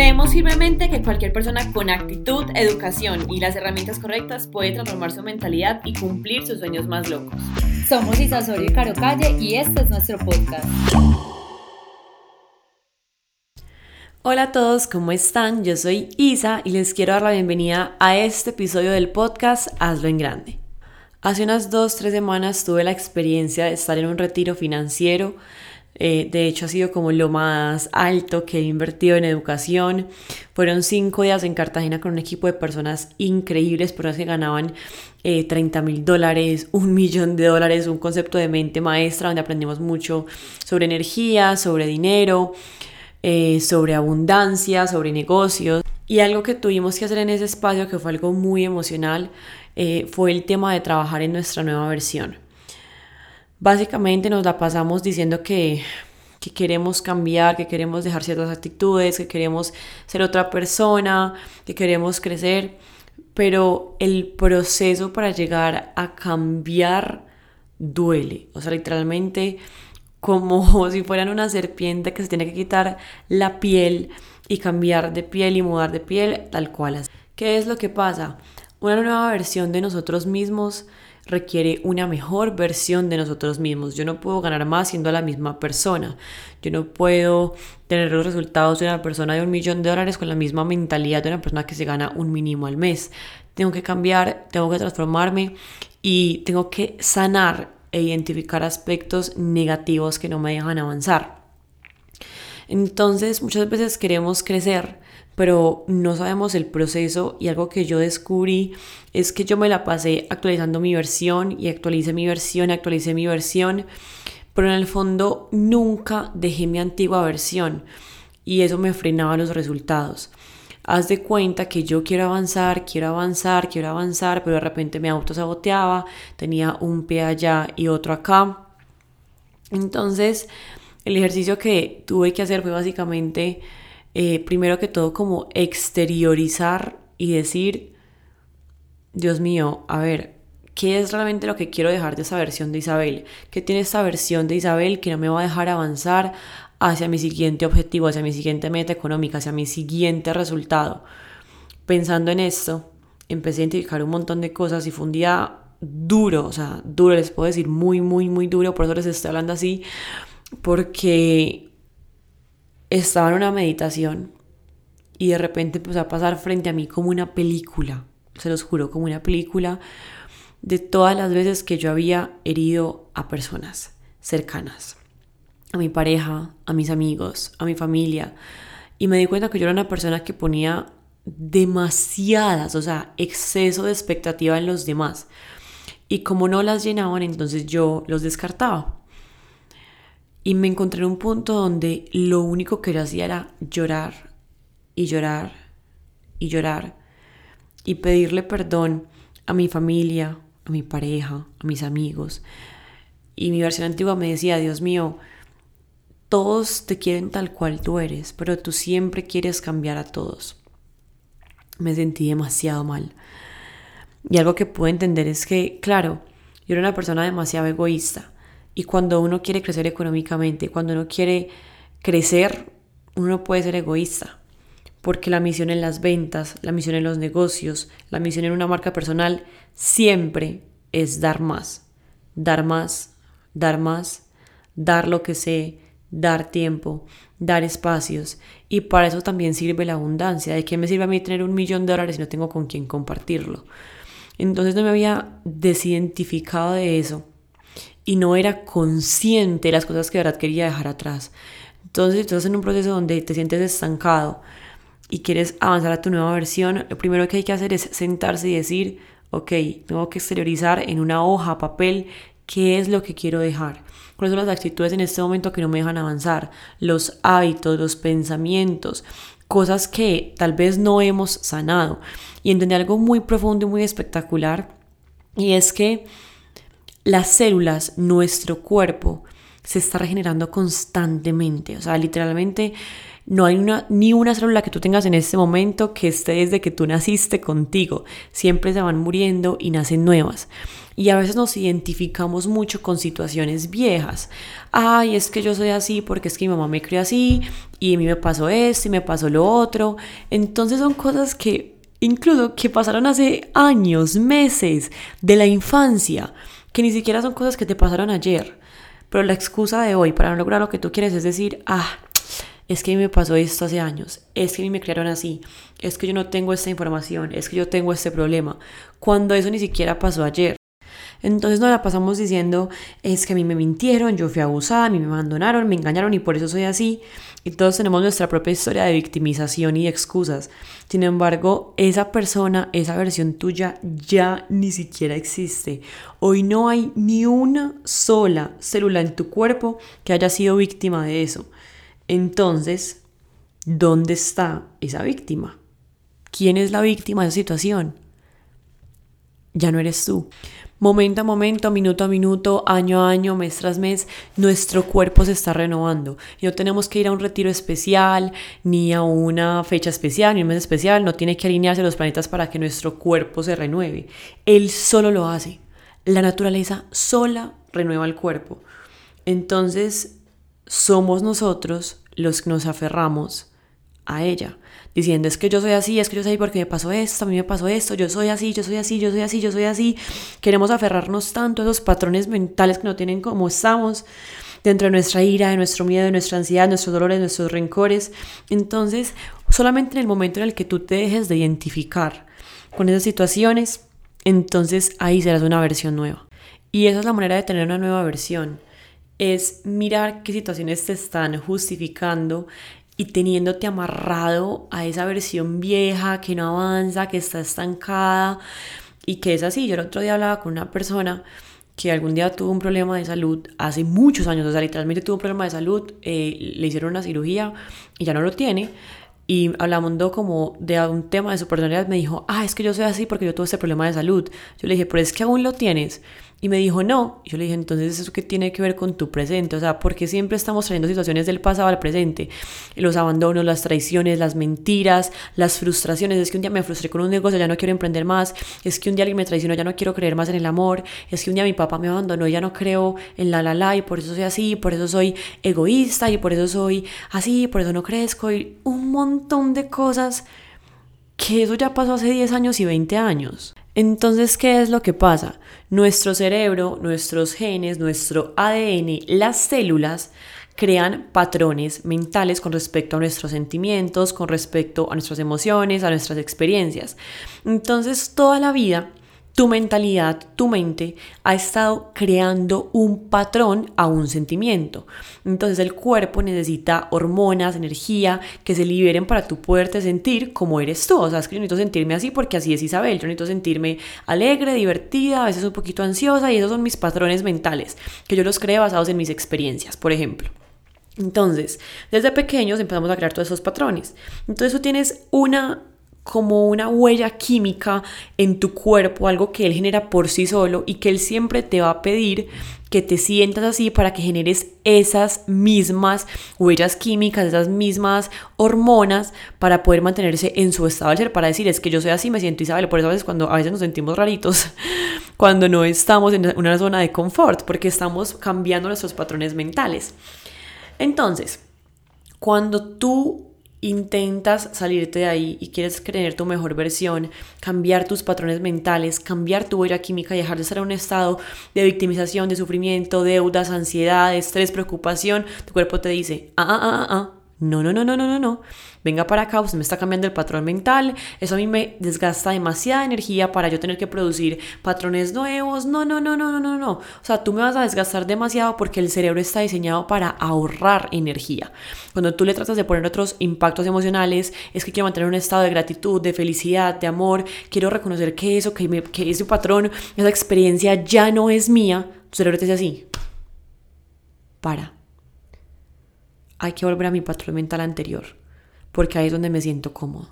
Creemos firmemente que cualquier persona con actitud, educación y las herramientas correctas puede transformar su mentalidad y cumplir sus sueños más locos. Somos Isa Soria y Caro Calle y este es nuestro podcast. Hola a todos, ¿cómo están? Yo soy Isa y les quiero dar la bienvenida a este episodio del podcast Hazlo en Grande. Hace unas dos, tres semanas tuve la experiencia de estar en un retiro financiero eh, de hecho, ha sido como lo más alto que he invertido en educación. Fueron cinco días en Cartagena con un equipo de personas increíbles, personas que ganaban 30 eh, mil dólares, un millón de dólares, un concepto de mente maestra donde aprendimos mucho sobre energía, sobre dinero, eh, sobre abundancia, sobre negocios. Y algo que tuvimos que hacer en ese espacio, que fue algo muy emocional, fue el tema de trabajar en nuestra nueva versión. Básicamente nos la pasamos diciendo que, queremos cambiar, que queremos dejar ciertas actitudes, que queremos ser otra persona, que queremos crecer, pero el proceso para llegar a cambiar duele. O sea, literalmente como si fueran una serpiente que se tiene que quitar la piel y cambiar de piel y mudar de piel tal cual. ¿Qué es lo que pasa? Una nueva versión de nosotros mismos requiere una mejor versión de nosotros mismos. Yo no puedo ganar más siendo la misma persona. Yo no puedo tener los resultados de una persona de un millón de dólares con la misma mentalidad de una persona que se gana un mínimo al mes. Tengo que cambiar, tengo que transformarme y tengo que sanar e identificar aspectos negativos que no me dejan avanzar. Entonces muchas veces queremos crecer, pero no sabemos el proceso y algo que yo descubrí es que yo me la pasé actualizando mi versión y actualicé mi versión y actualicé mi versión, pero en el fondo nunca dejé mi antigua versión y eso me frenaba los resultados. Haz de cuenta que yo quiero avanzar, quiero avanzar, quiero avanzar, pero de repente me autosaboteaba, tenía un pie allá y otro acá. Entonces, el ejercicio que tuve que hacer fue básicamente eh, primero que todo como exteriorizar y decir, Dios mío, a ver, ¿qué es realmente lo que quiero dejar de esa versión de Isabel? ¿Qué tiene esta versión de Isabel que no me va a dejar avanzar hacia mi siguiente objetivo, hacia mi siguiente meta económica, hacia mi siguiente resultado? Pensando en esto, empecé a identificar un montón de cosas y fue un día duro, o sea, duro, les puedo decir muy, muy, muy duro, por eso les estoy hablando así, porque estaba en una meditación y de repente empezó a pasar frente a mí como una película, se los juro, como una película de todas las veces que yo había herido a personas cercanas, a mi pareja, a mis amigos, a mi familia. Y me di cuenta que yo era una persona que ponía demasiadas, o sea, exceso de expectativa en los demás. Y como no las llenaban, entonces yo los descartaba. Y me encontré en un punto donde lo único que yo hacía era llorar y llorar y llorar y pedirle perdón a mi familia, a mi pareja, a mis amigos. Y mi versión antigua me decía, Dios mío, todos te quieren tal cual tú eres, pero tú siempre quieres cambiar a todos. Me sentí demasiado mal. Y algo que puedo entender es que, claro, yo era una persona demasiado egoísta y cuando uno quiere crecer económicamente, cuando uno quiere crecer, uno puede ser egoísta. Porque la misión en las ventas, la misión en los negocios, la misión en una marca personal, siempre es dar más. Dar más, dar más, dar lo que sé, dar tiempo, dar espacios. Y para eso también sirve la abundancia. ¿De qué me sirve a mí tener un millón de dólares si no tengo con quién compartirlo? Entonces no me había desidentificado de eso y no era consciente de las cosas que de verdad quería dejar atrás. Entonces, estás en un proceso donde te sientes estancado y quieres avanzar a tu nueva versión, lo primero que hay que hacer es sentarse y decir, ok, tengo que exteriorizar en una hoja, papel, qué es lo que quiero dejar. ¿Cuáles son las actitudes en este momento que no me dejan avanzar? Los hábitos, los pensamientos, cosas que tal vez no hemos sanado. Y entendí algo muy profundo y muy espectacular. Y es que las células, nuestro cuerpo, se está regenerando constantemente. O sea, literalmente No hay una, ni una célula que tú tengas en este momento que esté desde que tú naciste contigo. Siempre se van muriendo y nacen nuevas. Y a veces nos identificamos mucho con situaciones viejas. Ay, es que yo soy así porque es que mi mamá me crió así y a mí me pasó esto y me pasó lo otro. Entonces son cosas que incluso que pasaron hace años, meses de la infancia, que ni siquiera son cosas que te pasaron ayer. Pero la excusa de hoy para no lograr lo que tú quieres es decir, ah, es que a mí me pasó esto hace años, es que a mí me crearon así, es que yo no tengo esta información, es que yo tengo este problema, cuando eso ni siquiera pasó ayer. Entonces nos la pasamos diciendo, es que a mí me mintieron, yo fui abusada, a mí me abandonaron, me engañaron y por eso soy así. Y todos tenemos nuestra propia historia de victimización y excusas. Sin embargo, esa persona, esa versión tuya ya ni siquiera existe. Hoy no hay ni una sola célula en tu cuerpo que haya sido víctima de eso. Entonces, ¿dónde está esa víctima? ¿Quién es la víctima de esa situación? Ya no eres tú. Momento a momento, minuto a minuto, año a año, mes tras mes, nuestro cuerpo se está renovando. No tenemos que ir a un retiro especial, ni a una fecha especial, ni un mes especial. No tiene que alinearse los planetas para que nuestro cuerpo se renueve. Él solo lo hace. La naturaleza sola renueva el cuerpo. Entonces, somos nosotros los que nos aferramos a ella, diciendo es que yo soy así, es que yo soy porque me pasó esto, a mí me pasó esto, yo soy así, yo soy así, yo soy así, yo soy así. Queremos aferrarnos tanto a esos patrones mentales que no tienen como estamos dentro de nuestra ira, de nuestro miedo, de nuestra ansiedad, nuestros dolores, nuestros rencores. Entonces, solamente en el momento en el que tú te dejes de identificar con esas situaciones, entonces ahí serás una versión nueva. Y esa es la manera de tener una nueva versión es mirar qué situaciones te están justificando y teniéndote amarrado a esa versión vieja que no avanza, que está estancada y que es así. Yo el otro día hablaba con una persona que algún día tuvo un problema de salud hace muchos años, o sea, literalmente tuvo un problema de salud, eh, le hicieron una cirugía y ya no lo tiene. Y hablando como de un tema de su personalidad, me dijo, ah, es que yo soy así porque yo tuve este problema de salud. Yo le dije, pero es que aún lo tienes. Y me dijo, no. Yo le dije, entonces, ¿eso qué tiene que ver con tu presente? O sea, porque siempre estamos trayendo situaciones del pasado al presente. Los abandonos, las traiciones, las mentiras, las frustraciones. Es que un día me frustré con un negocio, ya no quiero emprender más. Es que un día alguien me traicionó, ya no quiero creer más en el amor. Es que un día mi papá me abandonó, ya no creo en la la la y por eso soy así, por eso soy egoísta y por eso soy así, por eso no crezco y un de cosas que eso ya pasó hace 10 años y 20 años. Entonces, ¿qué es lo que pasa? Nuestro cerebro, nuestros genes, nuestro ADN, las células crean patrones mentales con respecto a nuestros sentimientos, con respecto a nuestras emociones, a nuestras experiencias. Entonces, toda la vida tu mentalidad, tu mente ha estado creando un patrón a un sentimiento. Entonces el cuerpo necesita hormonas, energía que se liberen para tú poderte sentir como eres tú. O sea, es que yo necesito sentirme así porque así es Isabel. Yo necesito sentirme alegre, divertida, a veces un poquito ansiosa y esos son mis patrones mentales que yo los creo basados en mis experiencias, por ejemplo. Entonces, desde pequeños empezamos a crear todos esos patrones. Entonces tú tienes una como una huella química en tu cuerpo, algo que él genera por sí solo y que él siempre te va a pedir que te sientas así para que generes esas mismas huellas químicas, esas mismas hormonas para poder mantenerse en su estado de ser, para decir es que yo soy así, me siento Isabel, por eso a veces cuando a veces nos sentimos raritos, cuando no estamos en una zona de confort, porque estamos cambiando nuestros patrones mentales. Entonces, cuando tú intentas salirte de ahí y quieres creer tu mejor versión, cambiar tus patrones mentales, cambiar tu huella química y dejar de estar en un estado de victimización, de sufrimiento, deudas, ansiedad, estrés, preocupación, tu cuerpo te dice, ah, ah, ah, ah, no, no, no, no, no, no, no. Venga para acá, usted me está cambiando el patrón mental. Eso a mí me desgasta demasiada energía para yo tener que producir patrones nuevos. No, no, no, no, no, no, no. O sea, tú me vas a desgastar demasiado porque el cerebro está diseñado para ahorrar energía. Cuando tú le tratas de poner otros impactos emocionales, es que quiero mantener un estado de gratitud, de felicidad, de amor. Quiero reconocer que eso, que, me, que ese patrón, esa experiencia ya no es mía. Tu cerebro te dice así. Para hay que volver a mi patrón mental anterior, porque ahí es donde me siento cómodo.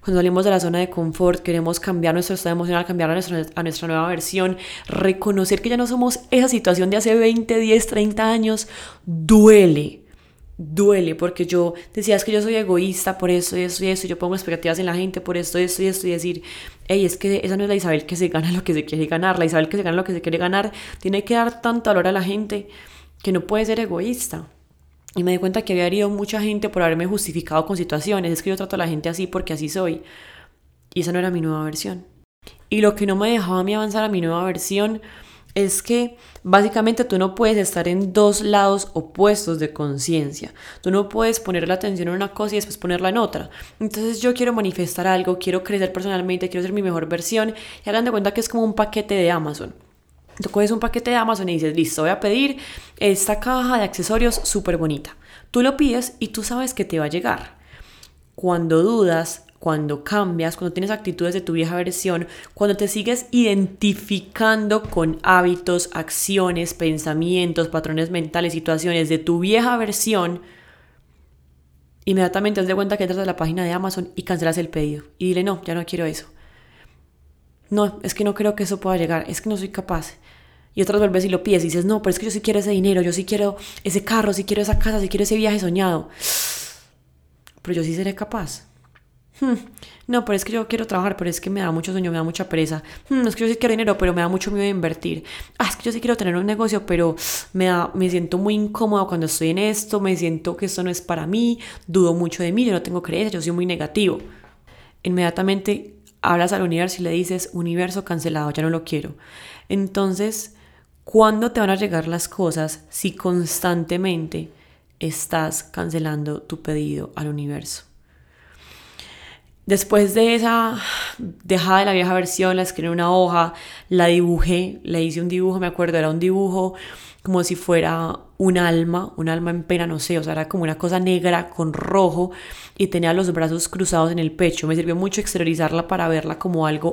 Cuando salimos de la zona de confort, queremos cambiar nuestro estado emocional, cambiar a nuestra, a nuestra nueva versión, reconocer que ya no somos esa situación de hace 20, 10, 30 años, duele. duele porque yo decía es que yo soy egoísta por eso y eso y eso, y yo pongo expectativas en la gente por esto, esto y esto, y decir, hey, es que esa no es la Isabel que se gana lo que se quiere ganar, la Isabel que se gana lo que se quiere ganar, tiene que dar tanto valor a la gente que no puede ser egoísta. Y me di cuenta que había herido mucha gente por haberme justificado con situaciones, es que yo trato a la gente así porque así soy. Y esa no era mi nueva versión. Y lo que no me dejaba a mí avanzar a mi nueva versión es que básicamente tú no puedes estar en dos lados opuestos de conciencia. Tú no puedes poner la atención en una cosa y después ponerla en otra. Entonces yo quiero manifestar algo, quiero crecer personalmente, quiero ser mi mejor versión y hagan de cuenta que es como un paquete de Amazon. Tú coges un paquete de Amazon y dices, listo, voy a pedir esta caja de accesorios súper bonita. Tú lo pides y tú sabes que te va a llegar. Cuando dudas, cuando cambias, cuando tienes actitudes de tu vieja versión, cuando te sigues identificando con hábitos, acciones, pensamientos, patrones mentales, situaciones de tu vieja versión, inmediatamente te das cuenta que entras a la página de Amazon y cancelas el pedido. Y dile, no, ya no quiero eso. No, es que no creo que eso pueda llegar, es que no soy capaz. Y otras veces y lo pides y dices, no, pero es que yo sí quiero ese dinero, yo sí quiero ese carro, sí quiero esa casa, sí quiero ese viaje soñado. Pero yo sí seré capaz. Hmm, no, pero es que yo quiero trabajar, pero es que me da mucho sueño, me da mucha pereza. Hmm, es que yo sí quiero dinero, pero me da mucho miedo invertir. Ah, es que yo sí quiero tener un negocio, pero me, da, me siento muy incómodo cuando estoy en esto, me siento que esto no es para mí, dudo mucho de mí, yo no tengo creencias, yo soy muy negativo. Inmediatamente hablas al universo y le dices, universo cancelado, ya no lo quiero. Entonces, ¿cuándo te van a llegar las cosas si constantemente estás cancelando tu pedido al universo? Después de esa dejada de la vieja versión, la escribí en una hoja, la dibujé, le hice un dibujo, me acuerdo, era un dibujo como si fuera un alma, un alma en pena, no sé, o sea, era como una cosa negra con rojo y tenía los brazos cruzados en el pecho. Me sirvió mucho exteriorizarla para verla como algo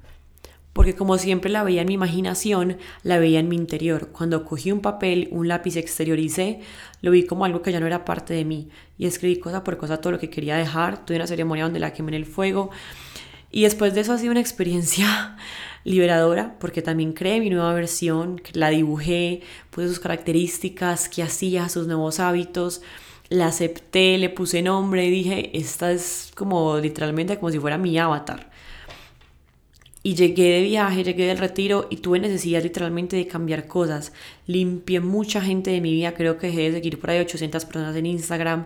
porque como siempre la veía en mi imaginación, la veía en mi interior. Cuando cogí un papel, un lápiz, exterioricé, lo vi como algo que ya no era parte de mí y escribí cosa por cosa todo lo que quería dejar. Tuve una ceremonia donde la quemé en el fuego y después de eso ha sido una experiencia liberadora porque también creé mi nueva versión, la dibujé, puse sus características, qué hacía, sus nuevos hábitos, la acepté, le puse nombre dije, esta es como literalmente como si fuera mi avatar. Y llegué de viaje, llegué del retiro y tuve necesidad literalmente de cambiar cosas. Limpié mucha gente de mi vida, creo que dejé de seguir por ahí 800 personas en Instagram.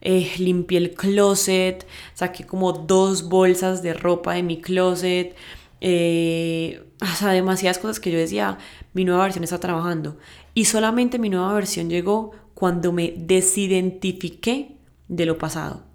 Eh, limpié el closet, saqué como dos bolsas de ropa de mi closet. Eh, o sea, demasiadas cosas que yo decía, mi nueva versión está trabajando. Y solamente mi nueva versión llegó cuando me desidentifiqué de lo pasado.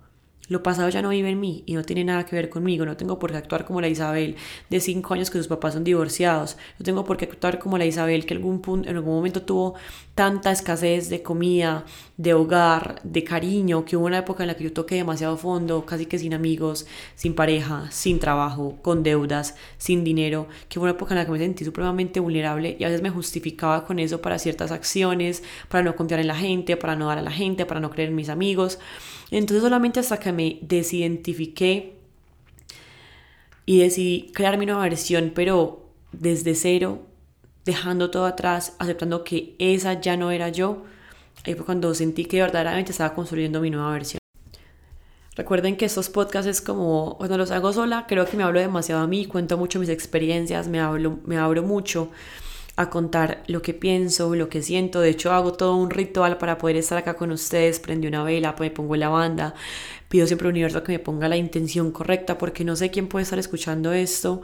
Lo pasado ya no vive en mí y no tiene nada que ver conmigo. No tengo por qué actuar como la Isabel de cinco años que sus papás son divorciados. No tengo por qué actuar como la Isabel que algún punto, en algún momento tuvo tanta escasez de comida, de hogar, de cariño, que hubo una época en la que yo toqué demasiado fondo, casi que sin amigos, sin pareja, sin trabajo, con deudas, sin dinero, que hubo una época en la que me sentí supremamente vulnerable y a veces me justificaba con eso para ciertas acciones, para no confiar en la gente, para no dar a la gente, para no creer en mis amigos. Entonces solamente hasta que me desidentifiqué y decidí crear mi nueva versión, pero desde cero, dejando todo atrás, aceptando que esa ya no era yo, ahí fue cuando sentí que verdaderamente estaba construyendo mi nueva versión. Recuerden que estos podcasts como, cuando los hago sola, creo que me hablo demasiado a mí, cuento mucho mis experiencias, me hablo, me abro mucho a contar lo que pienso, lo que siento. De hecho, hago todo un ritual para poder estar acá con ustedes. Prendí una vela, me pongo la banda. Pido siempre al universo que me ponga la intención correcta porque no sé quién puede estar escuchando esto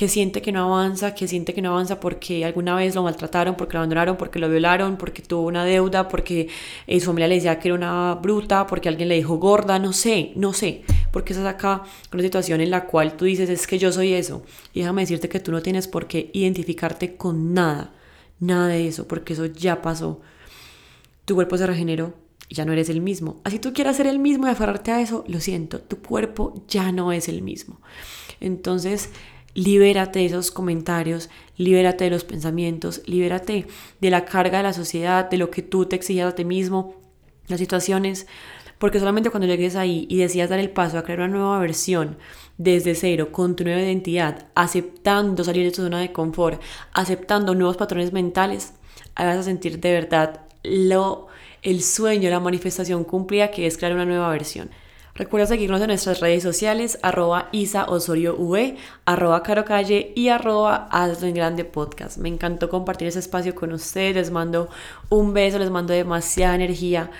que siente que no avanza, que siente que no avanza porque alguna vez lo maltrataron, porque lo abandonaron, porque lo violaron, porque tuvo una deuda, porque eh, su familia le decía que era una bruta, porque alguien le dijo gorda, no sé, no sé, porque estás acá con una situación en la cual tú dices, es que yo soy eso. Y déjame decirte que tú no tienes por qué identificarte con nada, nada de eso, porque eso ya pasó. Tu cuerpo se regeneró, y ya no eres el mismo. Así tú quieras ser el mismo y aferrarte a eso, lo siento, tu cuerpo ya no es el mismo. Entonces, Libérate de esos comentarios, libérate de los pensamientos, libérate de la carga de la sociedad, de lo que tú te exigías a ti mismo, las situaciones, porque solamente cuando llegues ahí y decidas dar el paso a crear una nueva versión desde cero, con tu nueva identidad, aceptando salir de tu zona de confort, aceptando nuevos patrones mentales, vas a sentir de verdad lo el sueño, la manifestación cumplida que es crear una nueva versión. Recuerda seguirnos en nuestras redes sociales, arroba Isa Osorio v, arroba Caro y arroba Hazlo en Grande Podcast. Me encantó compartir ese espacio con ustedes, les mando un beso, les mando demasiada energía,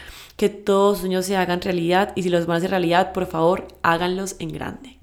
que todos sus sueños se hagan realidad y si los van a hacer realidad, por favor, háganlos en grande.